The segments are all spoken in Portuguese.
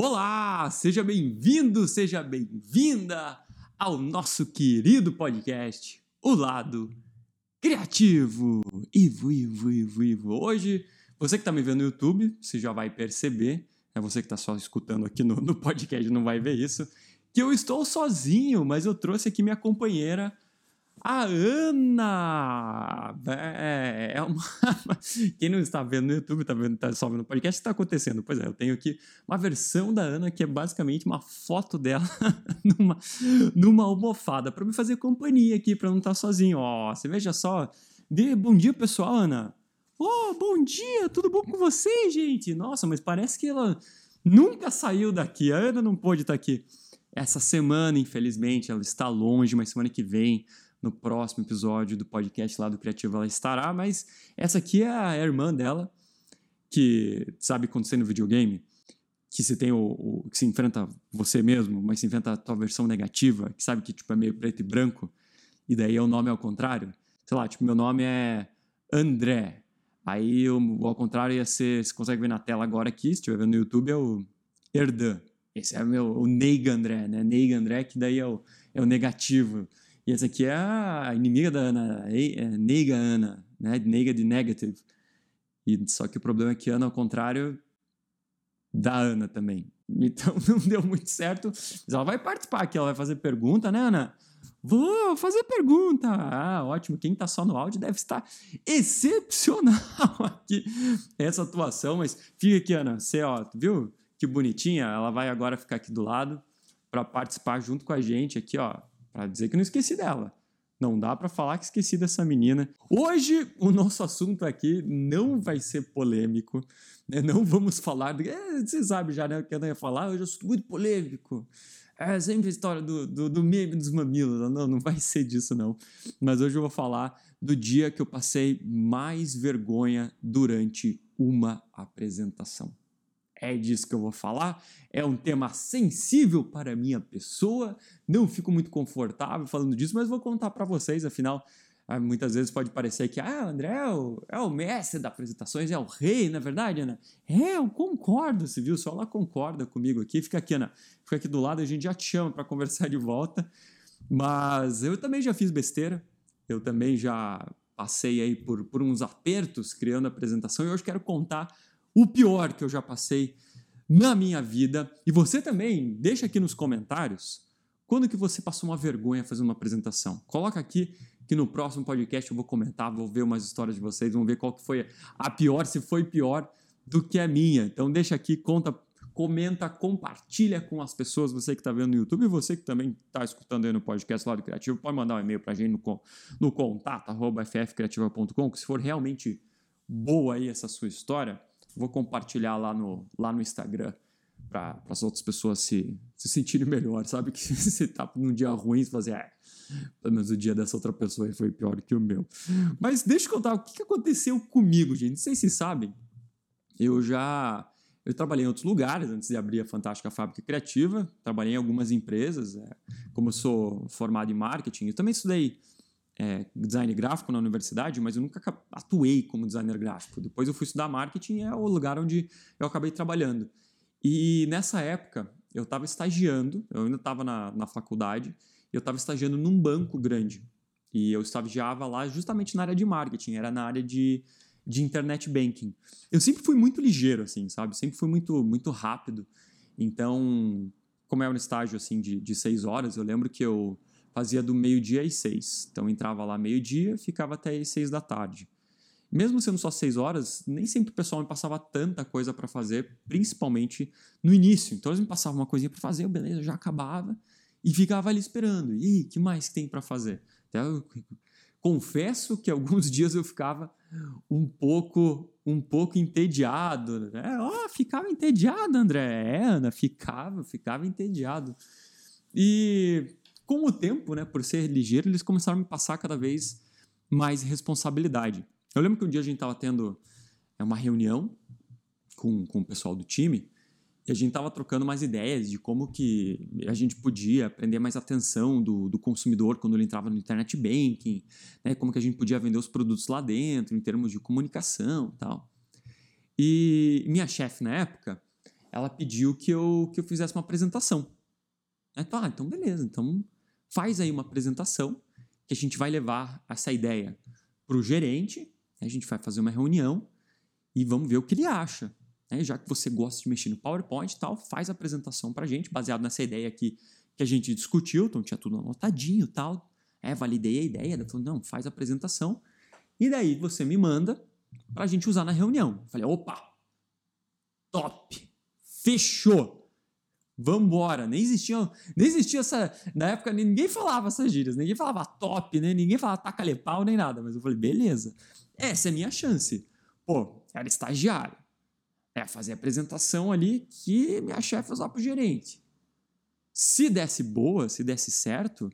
Olá, seja bem-vindo, seja bem-vinda ao nosso querido podcast, O Lado Criativo. Ivo, Ivo, Ivo, Ivo. Hoje, você que está me vendo no YouTube, você já vai perceber, é você que está só escutando aqui no, no podcast não vai ver isso, que eu estou sozinho, mas eu trouxe aqui minha companheira, a Ana! É, é uma... Quem não está vendo no YouTube, está vendo, tá só vendo no podcast, está acontecendo? Pois é, eu tenho aqui uma versão da Ana que é basicamente uma foto dela numa, numa almofada para me fazer companhia aqui, para não estar tá sozinho. Ó, você veja só. De, bom dia, pessoal, Ana. Oh, bom dia, tudo bom com vocês, gente? Nossa, mas parece que ela nunca saiu daqui. A Ana não pôde estar tá aqui. Essa semana, infelizmente, ela está longe, mas semana que vem no próximo episódio do podcast lá do Criativo ela estará, mas essa aqui é a irmã dela, que sabe acontecer no videogame, que você tem o, o, que se enfrenta você mesmo, mas se enfrenta a tua versão negativa, que sabe que tipo é meio preto e branco, e daí é o nome ao contrário. Sei lá, tipo, meu nome é André. Aí o, ao contrário ia ser, você consegue ver na tela agora aqui, se estiver vendo no YouTube, é o Erdan. Esse é o meu, o Neiga André, né? Neiga André, que daí é o, é o negativo. E essa aqui é a inimiga da Ana, é Nega Ana, né? Nega de negative. E só que o problema é que Ana, ao contrário da Ana também. Então não deu muito certo. Mas ela vai participar aqui, ela vai fazer pergunta, né, Ana? Vou fazer pergunta. Ah, ótimo. Quem tá só no áudio deve estar excepcional aqui essa atuação. Mas fica aqui, Ana. Você, ó, viu que bonitinha? Ela vai agora ficar aqui do lado para participar junto com a gente aqui, ó para dizer que não esqueci dela. Não dá para falar que esqueci dessa menina. Hoje o nosso assunto aqui não vai ser polêmico, né? Não vamos falar. É, você sabe já, né? O que eu ia falar. Hoje eu sou muito polêmico. É sempre a história do, do, do meme dos mamilos. Não, não vai ser disso, não. Mas hoje eu vou falar do dia que eu passei mais vergonha durante uma apresentação é disso que eu vou falar. É um tema sensível para a minha pessoa. Não fico muito confortável falando disso, mas vou contar para vocês, afinal. Ah, muitas vezes pode parecer que ah, André é o, é o mestre das apresentações, é o rei, na é verdade, Ana? É, eu concordo, você viu? Só ela concorda comigo aqui. Fica aqui, Ana. Fica aqui do lado, a gente já te chama para conversar de volta. Mas eu também já fiz besteira. Eu também já passei aí por, por uns apertos criando a apresentação e hoje quero contar o pior que eu já passei na minha vida. E você também, deixa aqui nos comentários quando que você passou uma vergonha fazendo uma apresentação. Coloca aqui que no próximo podcast eu vou comentar, vou ver umas histórias de vocês, vamos ver qual que foi a pior, se foi pior do que a minha. Então deixa aqui, conta, comenta, compartilha com as pessoas, você que está vendo no YouTube e você que também está escutando aí no podcast Lado Criativo, pode mandar um e-mail para a gente no, no contato, arroba ffcreativa.com, que se for realmente boa aí essa sua história, Vou compartilhar lá no, lá no Instagram para as outras pessoas se, se sentirem melhor, sabe? Que você tá num dia ruim, você fazer, é, pelo menos o dia dessa outra pessoa foi pior que o meu. Mas deixa eu contar o que aconteceu comigo, gente. Não sei se sabem, eu já eu trabalhei em outros lugares antes de abrir a Fantástica Fábrica Criativa. Trabalhei em algumas empresas, é, como eu sou formado em marketing. Eu também estudei é, design gráfico na universidade, mas eu nunca atuei como designer gráfico. Depois eu fui estudar marketing, é o lugar onde eu acabei trabalhando. E nessa época, eu estava estagiando, eu ainda estava na, na faculdade, eu estava estagiando num banco grande. E eu estagiava lá justamente na área de marketing, era na área de, de internet banking. Eu sempre fui muito ligeiro, assim, sabe? Sempre fui muito, muito rápido. Então, como é um estágio assim de, de seis horas, eu lembro que eu fazia do meio-dia às seis. Então entrava lá meio-dia, ficava até às seis da tarde. Mesmo sendo só seis horas, nem sempre o pessoal me passava tanta coisa para fazer, principalmente no início. Então eles me passavam uma coisinha para fazer, beleza, já acabava e ficava ali esperando. E que mais tem para fazer? Até eu confesso que alguns dias eu ficava um pouco um pouco entediado, né? Oh, ficava entediado, André. É, Ana, ficava, ficava entediado. E com o tempo, né, por ser ligeiro, eles começaram a me passar cada vez mais responsabilidade. Eu lembro que um dia a gente estava tendo é, uma reunião com, com o pessoal do time e a gente estava trocando mais ideias de como que a gente podia prender mais atenção do, do consumidor quando ele entrava no internet banking, né, como que a gente podia vender os produtos lá dentro em termos de comunicação e tal. E minha chefe na época, ela pediu que eu, que eu fizesse uma apresentação. Então, ah, então beleza, então faz aí uma apresentação que a gente vai levar essa ideia para o gerente, a gente vai fazer uma reunião e vamos ver o que ele acha. Né? Já que você gosta de mexer no PowerPoint e tal, faz a apresentação para a gente, baseado nessa ideia aqui que a gente discutiu, então tinha tudo anotadinho e tal. É, validei a ideia, ela falou, não, faz a apresentação. E daí você me manda para a gente usar na reunião. Eu falei, opa, top, fechou, vambora. Nem existia, nem existia essa, na época ninguém falava essas gírias, ninguém falava top, né? ninguém falava taca pau nem nada, mas eu falei, beleza, essa é a minha chance. Pô, era estagiário, é fazer apresentação ali que minha chefe usar pro gerente. Se desse boa, se desse certo,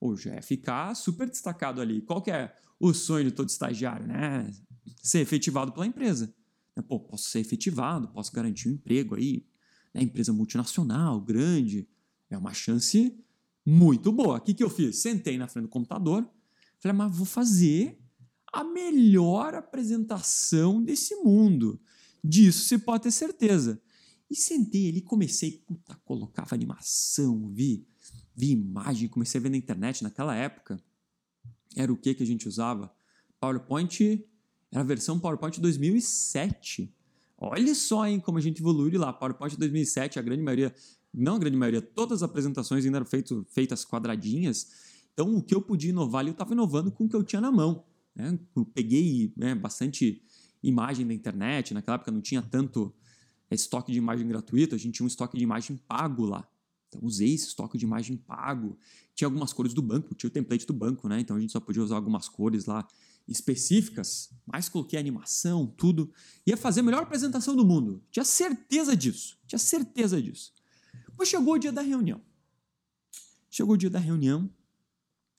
ou já ia ficar super destacado ali. Qual que é o sonho de todo estagiário, né? Ser efetivado pela empresa. Pô, posso ser efetivado, posso garantir um emprego aí, né? empresa multinacional, grande. É uma chance muito boa. O que, que eu fiz? Sentei na frente do computador, falei, mas vou fazer a melhor apresentação desse mundo. Disso você pode ter certeza. E sentei ali, comecei, puta, colocava animação, vi, vi imagem, comecei a ver na internet naquela época. Era o que que a gente usava? PowerPoint, era a versão PowerPoint 2007. Olha só, hein, como a gente evoluiu lá. PowerPoint 2007, a grande maioria, não a grande maioria, todas as apresentações ainda eram feito, feitas quadradinhas. Então, o que eu podia inovar ali, eu estava inovando com o que eu tinha na mão. Né? Eu peguei né, bastante imagem da internet, naquela época não tinha tanto estoque de imagem gratuito, a gente tinha um estoque de imagem pago lá. Então, usei esse estoque de imagem pago. Tinha algumas cores do banco, tinha o template do banco, né? Então, a gente só podia usar algumas cores lá específicas, mas coloquei animação, tudo. Ia fazer a melhor apresentação do mundo. Tinha certeza disso. Tinha certeza disso. Depois chegou o dia da reunião. Chegou o dia da reunião.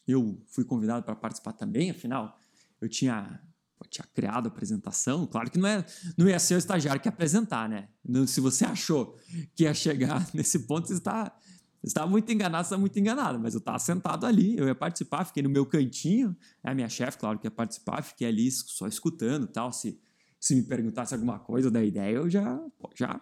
Eu fui convidado para participar também, afinal, eu tinha, eu tinha criado a apresentação. Claro que não, é, não ia ser o estagiário que ia apresentar, né? Se você achou que ia chegar nesse ponto, você está estava muito enganado, estava muito enganado, mas eu estava sentado ali, eu ia participar, fiquei no meu cantinho, a minha chefe, claro que ia participar, fiquei ali só escutando tal, se, se me perguntasse alguma coisa da ideia, eu já, já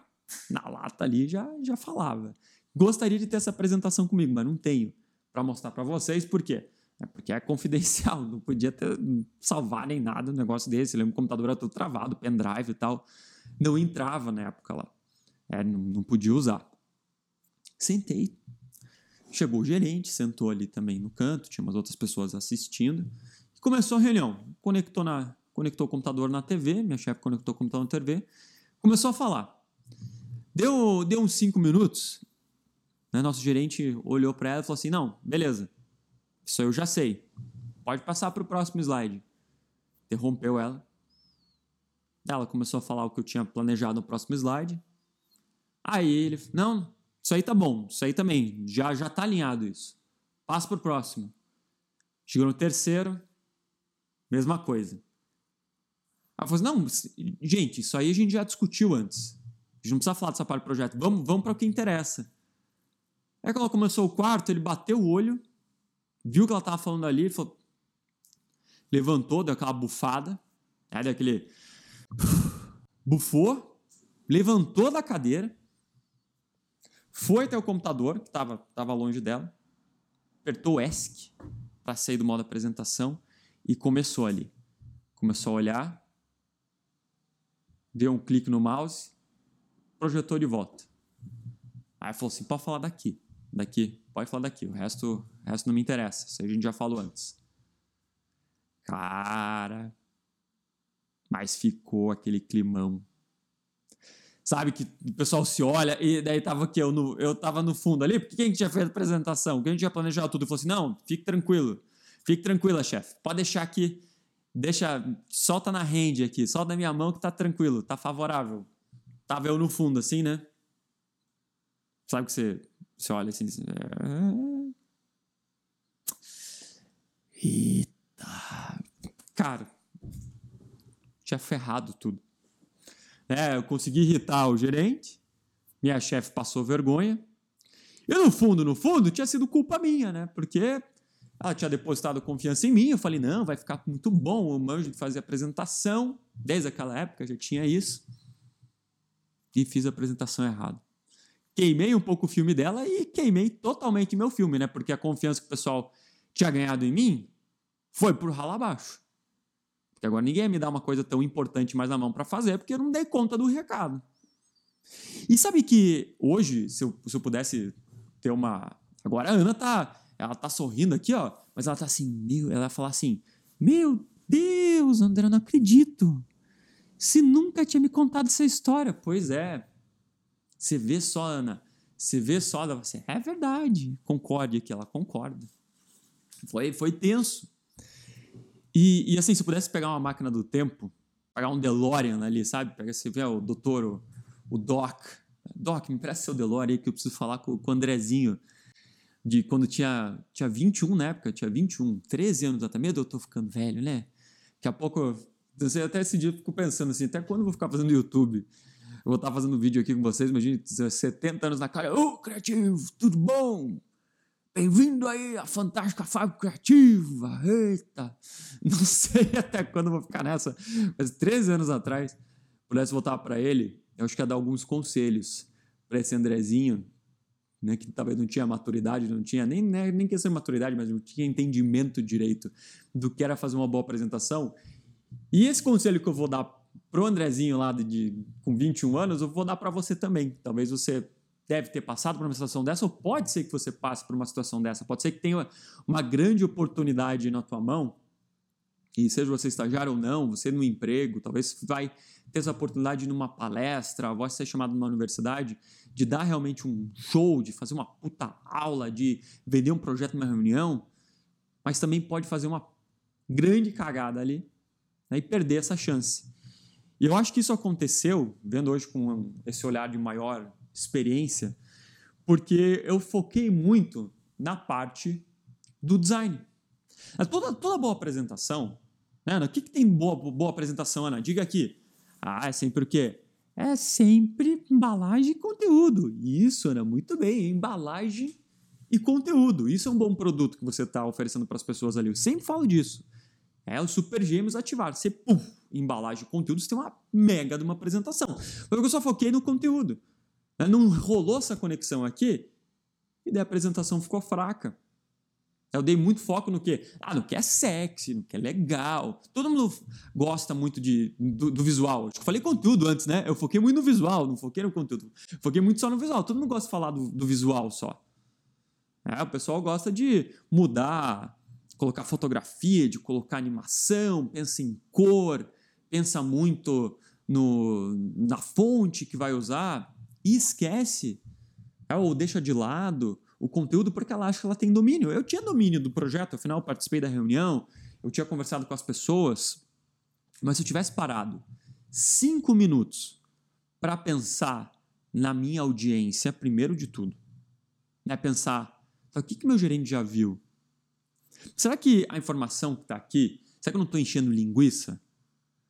na lata ali, já, já falava. Gostaria de ter essa apresentação comigo, mas não tenho para mostrar para vocês, por quê? É porque é confidencial, não podia ter, salvar nem nada um negócio desse, lembro que o computador era todo travado, pendrive e tal, não entrava na época lá, é, não, não podia usar. Sentei, Chegou o gerente, sentou ali também no canto, tinha umas outras pessoas assistindo. E começou a reunião. Conectou, na, conectou o computador na TV, minha chefe conectou o computador na TV, começou a falar. Deu, deu uns cinco minutos, né, nosso gerente olhou para ela e falou assim: Não, beleza, isso eu já sei. Pode passar para o próximo slide. Interrompeu ela. Ela começou a falar o que eu tinha planejado no próximo slide. Aí ele, não, isso aí tá bom, isso aí também, já, já tá alinhado isso. Passa pro próximo. Chegou no terceiro, mesma coisa. Ela falou assim, não, gente, isso aí a gente já discutiu antes. A gente não precisa falar dessa parte do projeto. Vamos, vamos para o que interessa. Aí quando ela começou o quarto, ele bateu o olho, viu o que ela estava falando ali, falou, levantou, deu aquela bufada, né, deu aquele... Bufou, levantou da cadeira, foi até o computador, que estava tava longe dela, apertou ESC para sair do modo apresentação e começou ali. Começou a olhar, deu um clique no mouse, projetou de volta. Aí falou assim: pode falar daqui, daqui, pode falar daqui, o resto, o resto não me interessa, isso a gente já falou antes. Cara, mas ficou aquele climão sabe? Que o pessoal se olha e daí tava aqui, eu, no, eu tava no fundo ali, porque quem tinha feito a apresentação? Quem tinha planejado tudo? Falou assim: não, fique tranquilo, fique tranquila, chefe, pode deixar aqui, deixa, solta na rende aqui, solta na minha mão que tá tranquilo, tá favorável. Tava eu no fundo, assim, né? Sabe que você, você olha assim, assim. Eita, cara, tinha ferrado tudo. É, eu consegui irritar o gerente, minha chefe passou vergonha. E no fundo, no fundo, tinha sido culpa minha, né? Porque ela tinha depositado confiança em mim. Eu falei, não, vai ficar muito bom. O manjo de fazer apresentação. Desde aquela época já tinha isso. E fiz a apresentação errada. queimei um pouco o filme dela e queimei totalmente meu filme, né? Porque a confiança que o pessoal tinha ganhado em mim foi por rala abaixo. Agora ninguém ia me dá uma coisa tão importante mais na mão para fazer, porque eu não dei conta do recado. E sabe que hoje, se eu, se eu pudesse ter uma. Agora a Ana tá. Ela tá sorrindo aqui, ó. Mas ela tá assim, meu. Ela vai falar assim: Meu Deus, André, eu não acredito. Se nunca tinha me contado essa história. Pois é. Você vê só, Ana. Você vê só, ela assim, é verdade. Concorde aqui, ela concorda. Foi, foi tenso. E, e, assim, se eu pudesse pegar uma máquina do tempo, pegar um DeLorean ali, sabe? Pega, você vê o doutor, o, o Doc. Doc, me presta seu DeLorean aí que eu preciso falar com, com o Andrezinho. De quando tinha, tinha 21 na época, tinha 21, 13 anos até. Medo, eu tô ficando velho, né? Daqui a pouco, eu sei, até esse dia eu fico pensando assim, até quando eu vou ficar fazendo YouTube? Eu vou estar fazendo vídeo aqui com vocês, imagine 70 anos na cara, ô, oh, criativo, tudo bom? Bem-vindo aí à fantástica fábrica criativa. Eita! Não sei até quando vou ficar nessa, mas 13 anos atrás, pudesse voltar para ele, eu acho que ia dar alguns conselhos para esse Andrezinho, né, que talvez não tinha maturidade, não tinha nem, né, nem questão de maturidade, mas não tinha entendimento direito do que era fazer uma boa apresentação. E esse conselho que eu vou dar pro Andrezinho lá de, de com 21 anos, eu vou dar para você também. Talvez você deve ter passado por uma situação dessa, ou pode ser que você passe por uma situação dessa, pode ser que tenha uma grande oportunidade na tua mão, e seja você estagiário ou não, você no emprego, talvez vai ter essa oportunidade numa palestra, vai ser chamado numa universidade, de dar realmente um show, de fazer uma puta aula, de vender um projeto numa reunião, mas também pode fazer uma grande cagada ali né, e perder essa chance. E eu acho que isso aconteceu, vendo hoje com esse olhar de maior experiência, porque eu foquei muito na parte do design. Toda, toda boa apresentação, né, Ana? O que, que tem boa, boa apresentação, Ana? Diga aqui. Ah, é sempre o quê? É sempre embalagem e conteúdo. Isso, Ana, muito bem. Embalagem e conteúdo. Isso é um bom produto que você está oferecendo para as pessoas ali. Eu sempre falo disso. É o Super Gêmeos ativar. Você, puf, embalagem e conteúdo, você tem uma mega de uma apresentação. Mas eu só foquei no conteúdo. Né? Não rolou essa conexão aqui e daí a apresentação ficou fraca. Eu dei muito foco no que? Ah, no que é sexy, no que é legal. Todo mundo gosta muito de, do, do visual. Acho que eu falei conteúdo antes, né? Eu foquei muito no visual, não foquei no conteúdo. Foquei muito só no visual. Todo mundo gosta de falar do, do visual só. É, o pessoal gosta de mudar, colocar fotografia, de colocar animação, pensa em cor, pensa muito no, na fonte que vai usar e esquece é, ou deixa de lado o conteúdo porque ela acha que ela tem domínio. Eu tinha domínio do projeto, afinal, eu participei da reunião, eu tinha conversado com as pessoas, mas se eu tivesse parado cinco minutos para pensar na minha audiência, primeiro de tudo, né, pensar o que, que meu gerente já viu? Será que a informação que está aqui, será que eu não estou enchendo linguiça?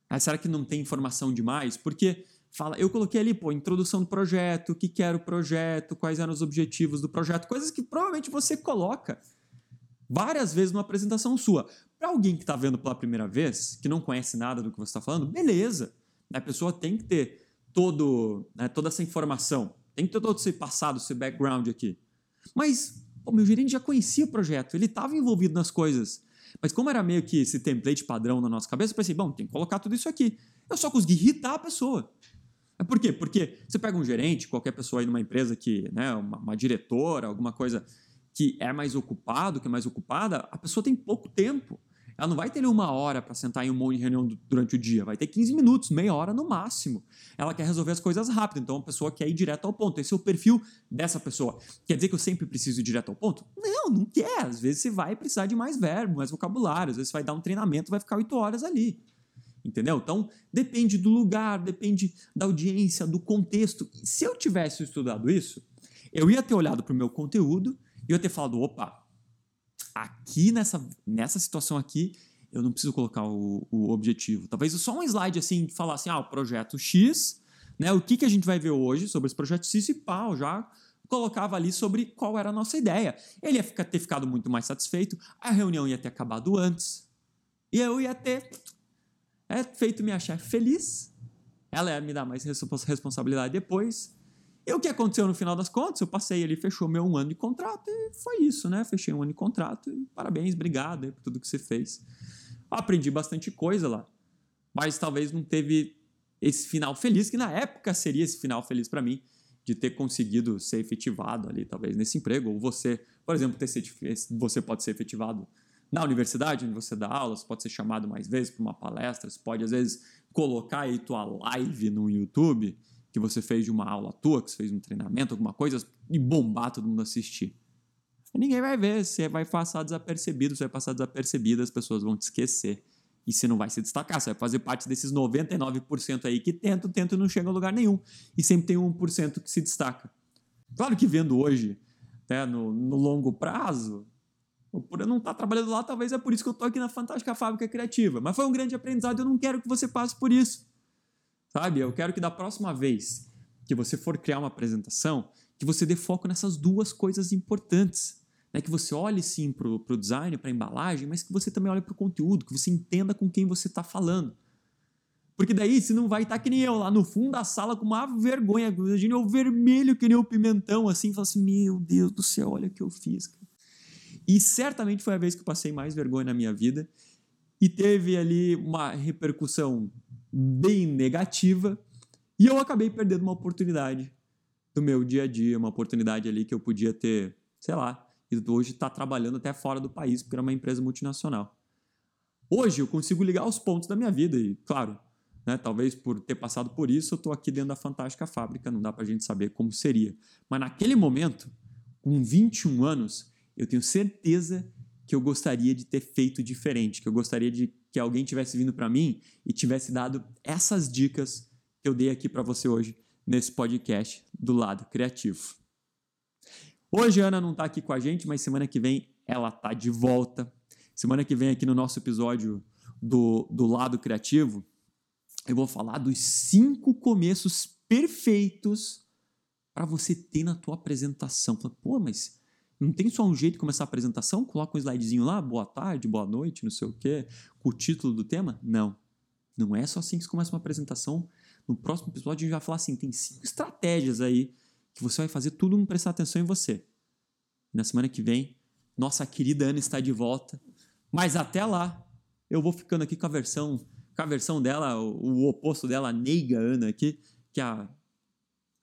É, será que não tem informação demais? Porque fala, eu coloquei ali, pô, introdução do projeto, o que, que era o projeto, quais eram os objetivos do projeto, coisas que provavelmente você coloca várias vezes numa apresentação sua. Para alguém que está vendo pela primeira vez, que não conhece nada do que você está falando, beleza. A pessoa tem que ter todo, né, toda essa informação, tem que ter todo esse passado, esse background aqui. Mas o meu gerente já conhecia o projeto, ele estava envolvido nas coisas. Mas como era meio que esse template padrão na nossa cabeça, eu pensei, bom, tem que colocar tudo isso aqui. Eu só consegui irritar a pessoa. É por quê? Porque você pega um gerente, qualquer pessoa aí numa empresa que, né, uma, uma diretora, alguma coisa que é mais ocupado, que é mais ocupada, a pessoa tem pouco tempo. Ela não vai ter uma hora para sentar em um monte de reunião durante o dia, vai ter 15 minutos, meia hora no máximo. Ela quer resolver as coisas rápido, então a pessoa quer ir direto ao ponto. Esse é o perfil dessa pessoa. Quer dizer que eu sempre preciso ir direto ao ponto? Não, não quer. Às vezes você vai precisar de mais verbo, mais vocabulário, às vezes você vai dar um treinamento, vai ficar 8 horas ali. Entendeu? Então, depende do lugar, depende da audiência, do contexto. Se eu tivesse estudado isso, eu ia ter olhado para o meu conteúdo e eu ia ter falado: opa, aqui nessa, nessa situação aqui, eu não preciso colocar o, o objetivo. Talvez só um slide assim, falar assim: ah, o projeto X, né? O que, que a gente vai ver hoje sobre esse projeto X e pau, já colocava ali sobre qual era a nossa ideia. Ele ia ficar, ter ficado muito mais satisfeito, a reunião ia ter acabado antes, e eu ia ter é feito minha chefe feliz, ela ia me dar mais responsabilidade depois, E o que aconteceu no final das contas? Eu passei ali, fechou meu um ano de contrato e foi isso, né? Fechei um ano de contrato e parabéns, obrigado por tudo que você fez. Aprendi bastante coisa lá, mas talvez não teve esse final feliz, que na época seria esse final feliz para mim, de ter conseguido ser efetivado ali, talvez nesse emprego, ou você, por exemplo, ter você pode ser efetivado na universidade, onde você dá aulas, pode ser chamado mais vezes para uma palestra, você pode às vezes colocar aí tua live no YouTube que você fez de uma aula tua, que você fez um treinamento, alguma coisa, e bombar todo mundo assistir. Ninguém vai ver, você vai passar desapercebido, você vai passar desapercebido, as pessoas vão te esquecer. E você não vai se destacar, você vai fazer parte desses 99% aí que tentam, tentam e não chegam a lugar nenhum. E sempre tem 1% que se destaca. Claro que vendo hoje, né, no, no longo prazo, por eu não estar trabalhando lá, talvez é por isso que eu estou aqui na Fantástica Fábrica Criativa. Mas foi um grande aprendizado e eu não quero que você passe por isso. Sabe? Eu quero que da próxima vez que você for criar uma apresentação, que você dê foco nessas duas coisas importantes. Né? Que você olhe sim para o design, para a embalagem, mas que você também olhe para o conteúdo, que você entenda com quem você está falando. Porque daí você não vai estar tá que nem eu lá no fundo da sala com uma vergonha, imagina o vermelho que nem o pimentão, assim, fala assim: Meu Deus do céu, olha o que eu fiz. E certamente foi a vez que eu passei mais vergonha na minha vida e teve ali uma repercussão bem negativa e eu acabei perdendo uma oportunidade do meu dia a dia, uma oportunidade ali que eu podia ter, sei lá, e hoje está trabalhando até fora do país porque era uma empresa multinacional. Hoje eu consigo ligar os pontos da minha vida e, claro, né, talvez por ter passado por isso, eu estou aqui dentro da fantástica fábrica, não dá para a gente saber como seria. Mas naquele momento, com 21 anos, eu tenho certeza que eu gostaria de ter feito diferente, que eu gostaria de que alguém tivesse vindo para mim e tivesse dado essas dicas que eu dei aqui para você hoje nesse podcast do lado criativo. Hoje a Ana não está aqui com a gente, mas semana que vem ela tá de volta. Semana que vem aqui no nosso episódio do, do lado criativo, eu vou falar dos cinco começos perfeitos para você ter na tua apresentação. Pô, mas não tem só um jeito de começar a apresentação? Coloca um slidezinho lá, boa tarde, boa noite, não sei o quê, com o título do tema? Não. Não é só assim que se começa uma apresentação. No próximo episódio a gente vai falar assim, tem cinco estratégias aí que você vai fazer tudo mundo prestar atenção em você. Na semana que vem, nossa querida Ana está de volta. Mas até lá, eu vou ficando aqui com a versão, com a versão dela, o, o oposto dela, a neiga Ana aqui, que a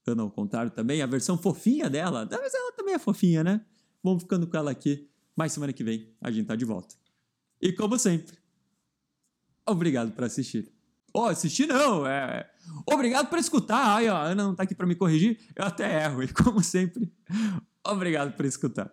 Ana ao contrário também, a versão fofinha dela. Mas ela também é fofinha, né? Vamos ficando com ela aqui. Mas semana que vem a gente tá de volta. E como sempre, obrigado por assistir. Oh, assistir não, é. Obrigado por escutar. Aí, ó, a Ana não tá aqui para me corrigir, eu até erro. E como sempre, obrigado por escutar.